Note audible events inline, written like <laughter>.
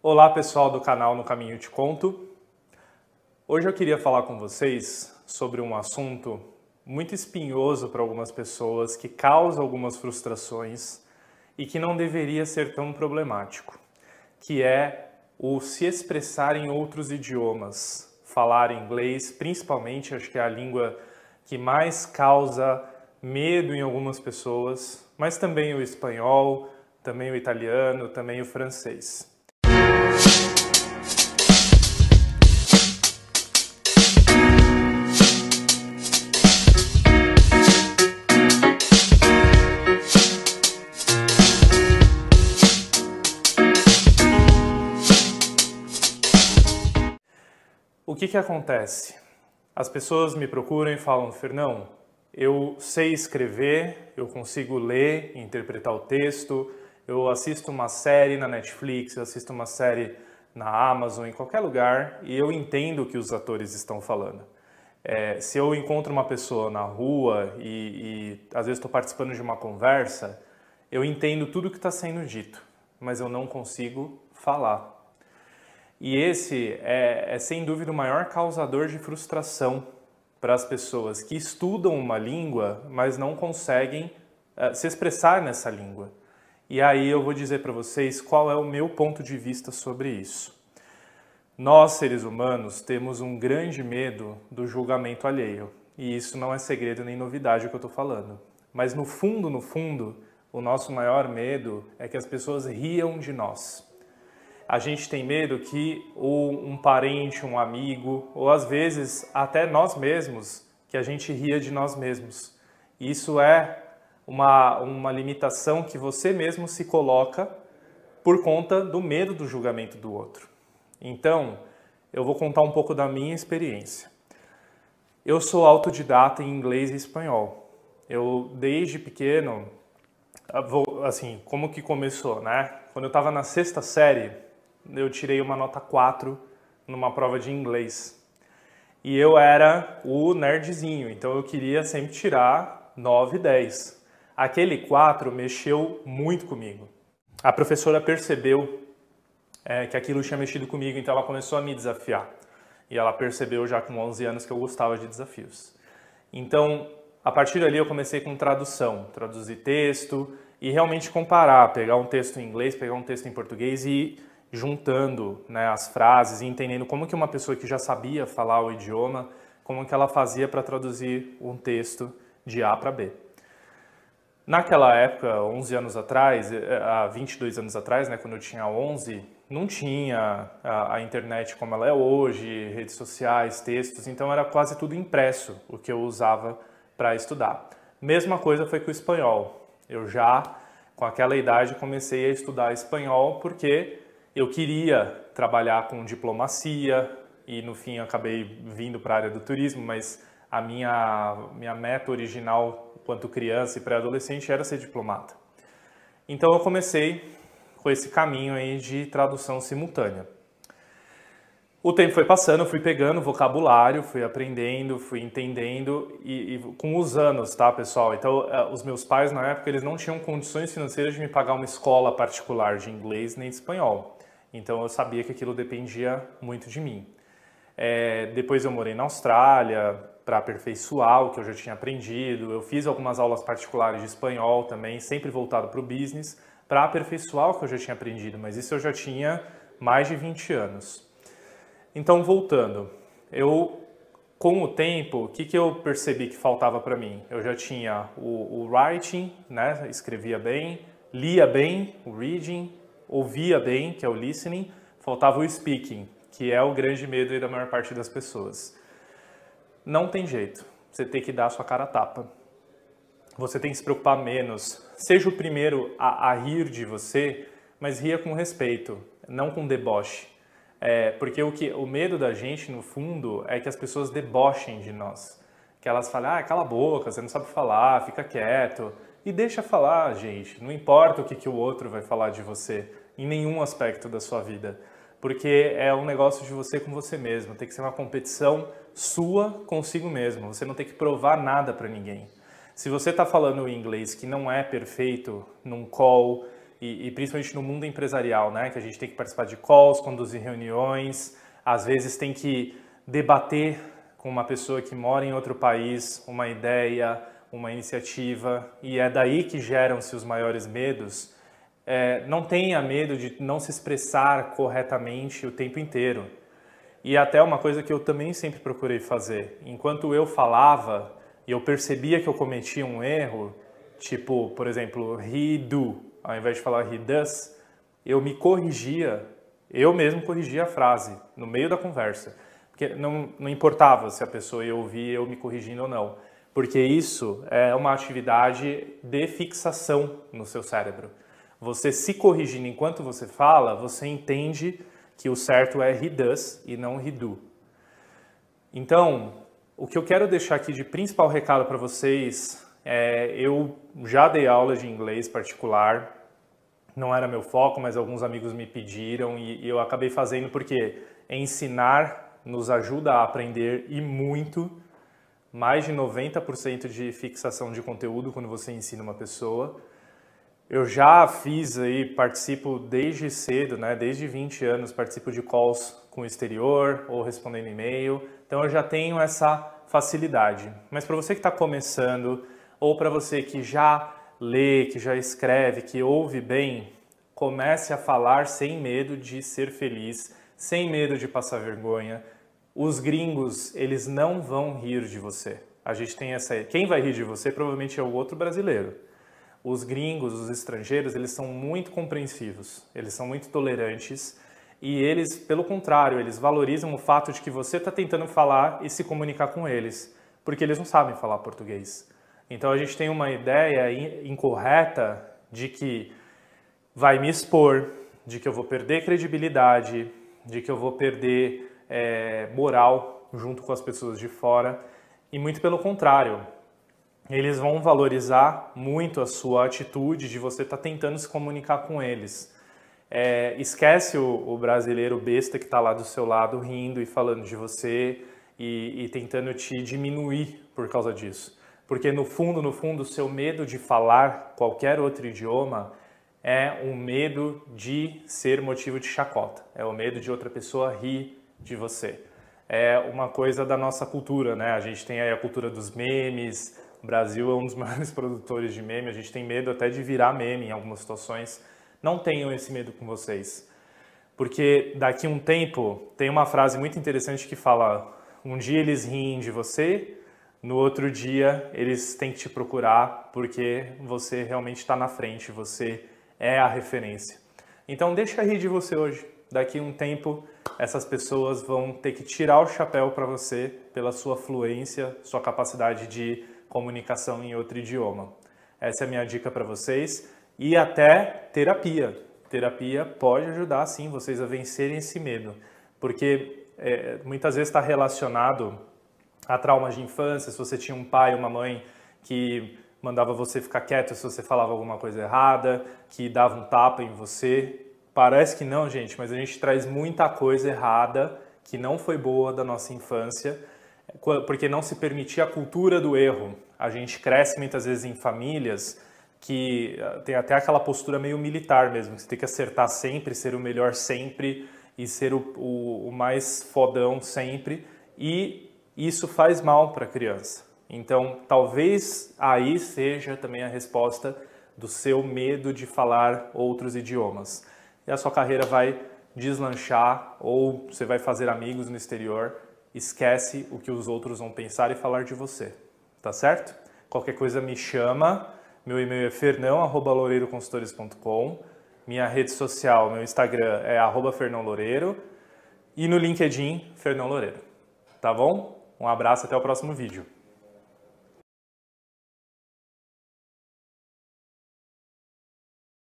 Olá pessoal do canal No Caminho Te Conto. Hoje eu queria falar com vocês sobre um assunto muito espinhoso para algumas pessoas, que causa algumas frustrações e que não deveria ser tão problemático, que é o se expressar em outros idiomas, falar inglês, principalmente acho que é a língua que mais causa medo em algumas pessoas, mas também o espanhol, também o italiano, também o francês. Que, que acontece? As pessoas me procuram e falam, Fernão, eu sei escrever, eu consigo ler, interpretar o texto, eu assisto uma série na Netflix, eu assisto uma série na Amazon, em qualquer lugar, e eu entendo o que os atores estão falando. É, se eu encontro uma pessoa na rua e, e às vezes estou participando de uma conversa, eu entendo tudo o que está sendo dito, mas eu não consigo falar. E esse é, é sem dúvida o maior causador de frustração para as pessoas que estudam uma língua, mas não conseguem uh, se expressar nessa língua. E aí eu vou dizer para vocês qual é o meu ponto de vista sobre isso. Nós, seres humanos, temos um grande medo do julgamento alheio. E isso não é segredo nem novidade o que eu estou falando. Mas no fundo, no fundo, o nosso maior medo é que as pessoas riam de nós. A gente tem medo que ou um parente, um amigo, ou às vezes até nós mesmos, que a gente ria de nós mesmos. Isso é uma, uma limitação que você mesmo se coloca por conta do medo do julgamento do outro. Então, eu vou contar um pouco da minha experiência. Eu sou autodidata em inglês e espanhol. Eu, desde pequeno, assim, como que começou, né? Quando eu estava na sexta série, eu tirei uma nota 4 numa prova de inglês. E eu era o nerdzinho, então eu queria sempre tirar 9 e 10 aquele 4 mexeu muito comigo. A professora percebeu é, que aquilo tinha mexido comigo, então ela começou a me desafiar. E ela percebeu já com 11 anos que eu gostava de desafios. Então, a partir dali eu comecei com tradução, traduzir texto e realmente comparar, pegar um texto em inglês, pegar um texto em português e juntando né, as frases e entendendo como que uma pessoa que já sabia falar o idioma, como que ela fazia para traduzir um texto de A para B. Naquela época, 11 anos atrás, eh, há 22 anos atrás, né, quando eu tinha 11, não tinha a, a, internet como ela é hoje, redes sociais, textos, então era quase tudo impresso o que eu usava para estudar. Mesma coisa foi com o espanhol. Eu já, com aquela idade, comecei a estudar espanhol porque eu queria trabalhar com diplomacia e no fim acabei vindo para a área do turismo, mas a minha, minha meta original quanto criança e pré-adolescente era ser diplomata. Então eu comecei com esse caminho aí de tradução simultânea. O tempo foi passando, eu fui pegando vocabulário, fui aprendendo, fui entendendo e, e, com os anos, tá, pessoal? Então, uh, os meus pais na época eles não tinham condições financeiras de me pagar uma escola particular de inglês nem de espanhol. Então, eu sabia que aquilo dependia muito de mim. É, depois eu morei na Austrália, para aperfeiçoar o que eu já tinha aprendido. Eu fiz algumas aulas particulares de espanhol também, sempre voltado para o business, para aperfeiçoar o que eu já tinha aprendido, mas isso eu já tinha mais de 20 anos. Então, voltando, eu com o tempo, o que, que eu percebi que faltava para mim? Eu já tinha o, o, writing, né? escrevia bem, lia bem, o reading, ouvia bem, que é o listening, faltava o speaking, que é o grande medo da maior parte das pessoas. Não tem jeito. Você tem que dar a sua cara a tapa. Você tem que se preocupar menos. Seja o primeiro a, a rir de você, mas ria com respeito, não com deboche. É, porque o, que, o medo da gente, no fundo, é que as pessoas debochem de nós. Que elas falem, ah, cala a boca, você não sabe falar, fica quieto. E deixa falar, gente. Não importa o que, que o outro vai falar de você, em nenhum aspecto da sua vida porque é um negócio de você com você mesmo, tem que ser uma competição sua consigo mesmo, você não tem que provar nada para ninguém. Se você está falando inglês que não é perfeito num call, e, e, principalmente no mundo empresarial, né? Que a gente tem que participar de calls, conduzir reuniões, às vezes tem que debater com uma pessoa que mora em outro país uma ideia, uma iniciativa, e é daí que geram-se os maiores medos. É, não tenha medo de não se expressar corretamente o tempo inteiro. E até uma coisa que eu também sempre procurei fazer. Enquanto eu falava e eu percebia que eu cometia um erro, tipo, por exemplo, he do, ao invés de falar he does, eu me corrigia, eu mesmo corrigia a frase no meio da conversa. Porque não, não importava se a pessoa ia ouvir eu me corrigindo ou não. Porque isso é uma atividade de fixação no seu cérebro. Você se corrigindo enquanto você fala, você entende que o certo é he does e não he do. Então, o que eu quero deixar aqui de principal recado para vocês é, eu já dei aula de inglês particular, não era meu foco, mas alguns amigos me pediram e, eu acabei fazendo porque ensinar nos ajuda a aprender e muito. Mais de 90% de fixação de conteúdo quando você ensina uma pessoa. Eu já fiz aí, participo desde cedo, né? Desde 20 anos participo de calls com o exterior ou respondendo e-mail. Então eu já tenho essa facilidade. Mas para você que está começando ou para você que já lê, que já escreve, que ouve bem, comece a falar sem medo de ser feliz, sem medo de passar vergonha. Os gringos, eles não vão rir de você. A gente tem essa, quem vai rir de você provavelmente é o outro brasileiro os gringos, os estrangeiros, eles são muito compreensivos, eles são muito tolerantes e eles, pelo contrário, eles valorizam o fato de que você está tentando falar e se comunicar com eles, porque eles não sabem falar português. Então a gente tem uma ideia incorreta de que vai me expor, de que eu vou perder credibilidade, de que eu vou perder é, moral junto com as pessoas de fora, e muito pelo contrário, eles vão valorizar muito a sua atitude de você estar tá tentando se comunicar com eles. É, esquece o, o, brasileiro besta que está lá do seu lado rindo e falando de você e, e tentando te diminuir por causa disso. Porque no fundo, no fundo, o seu medo de falar qualquer outro idioma é um medo de ser motivo de chacota. É o medo de outra pessoa rir de você. É uma coisa da nossa cultura, né? A gente tem aí a cultura dos memes, o Brasil é um dos <laughs> maiores produtores de meme, a gente tem medo até de virar meme em algumas situações. Não tenham esse medo com vocês. Porque daqui a um tempo, tem uma frase muito interessante que fala: um dia eles riem de você, no outro dia eles têm que te procurar porque você realmente está na frente, você é a referência. Então deixa rir de você hoje. Daqui a um tempo, essas pessoas vão ter que tirar o chapéu para você pela sua fluência, sua capacidade de comunicação em outro idioma. Essa é a minha dica para vocês. E até terapia. Terapia pode ajudar, sim, vocês a vencerem esse medo. Porque é, muitas vezes está relacionado a traumas de infância, se você tinha um pai ou uma mãe que mandava você ficar quieto se você falava alguma coisa errada, que dava um tapa em você. Parece que não, gente, mas a gente traz muita coisa errada que não foi boa da nossa infância porque não se permitia a cultura do erro. A gente cresce muitas vezes em famílias que eh, tem até aquela postura meio militar mesmo, que você tem que acertar sempre, ser o melhor sempre e ser o, o, o mais fodão sempre, e isso faz mal para a criança. Então, talvez aí seja também a resposta do seu medo de falar outros idiomas. E a sua carreira vai deslanchar ou você vai fazer amigos no exterior esquece o que os outros vão pensar e falar de você, tá certo? Qualquer coisa me chama, meu e-mail é fernão@loureiroconsultores.com, minha rede social, meu Instagram é @fernãoloureiro e no LinkedIn Fernão Loureiro. Tá bom? Um abraço até o próximo vídeo.